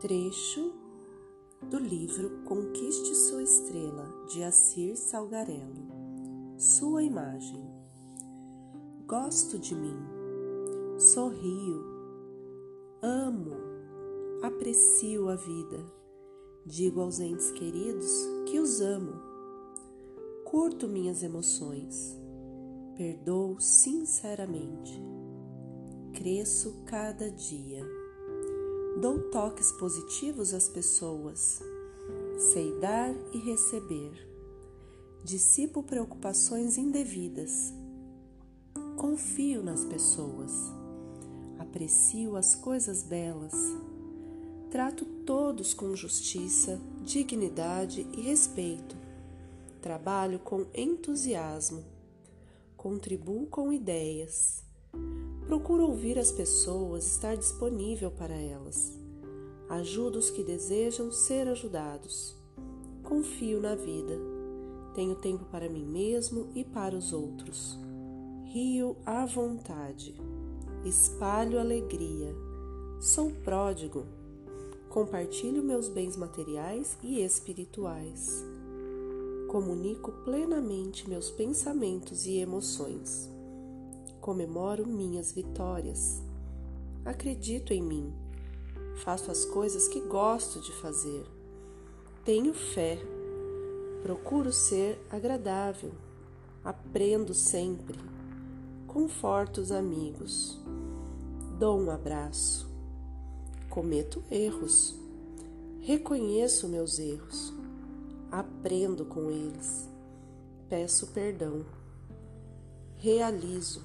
Trecho do livro Conquiste Sua Estrela, de Assir Salgarello. Sua imagem. Gosto de mim, sorrio, amo, aprecio a vida. Digo aos entes queridos que os amo. Curto minhas emoções, perdoo sinceramente. Cresço cada dia Dou toques positivos às pessoas. Sei dar e receber. Dissipo preocupações indevidas. Confio nas pessoas. Aprecio as coisas belas. Trato todos com justiça, dignidade e respeito. Trabalho com entusiasmo. Contribuo com ideias Procuro ouvir as pessoas, estar disponível para elas. Ajudo os que desejam ser ajudados. Confio na vida. Tenho tempo para mim mesmo e para os outros. Rio à vontade. Espalho alegria. Sou pródigo. Compartilho meus bens materiais e espirituais. Comunico plenamente meus pensamentos e emoções comemoro minhas vitórias. Acredito em mim. Faço as coisas que gosto de fazer. Tenho fé. Procuro ser agradável. Aprendo sempre. Conforto os amigos. Dou um abraço. Cometo erros. Reconheço meus erros. Aprendo com eles. Peço perdão. Realizo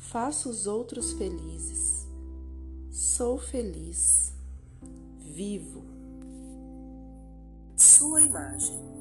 Faço os outros felizes. Sou feliz. Vivo. Sua imagem.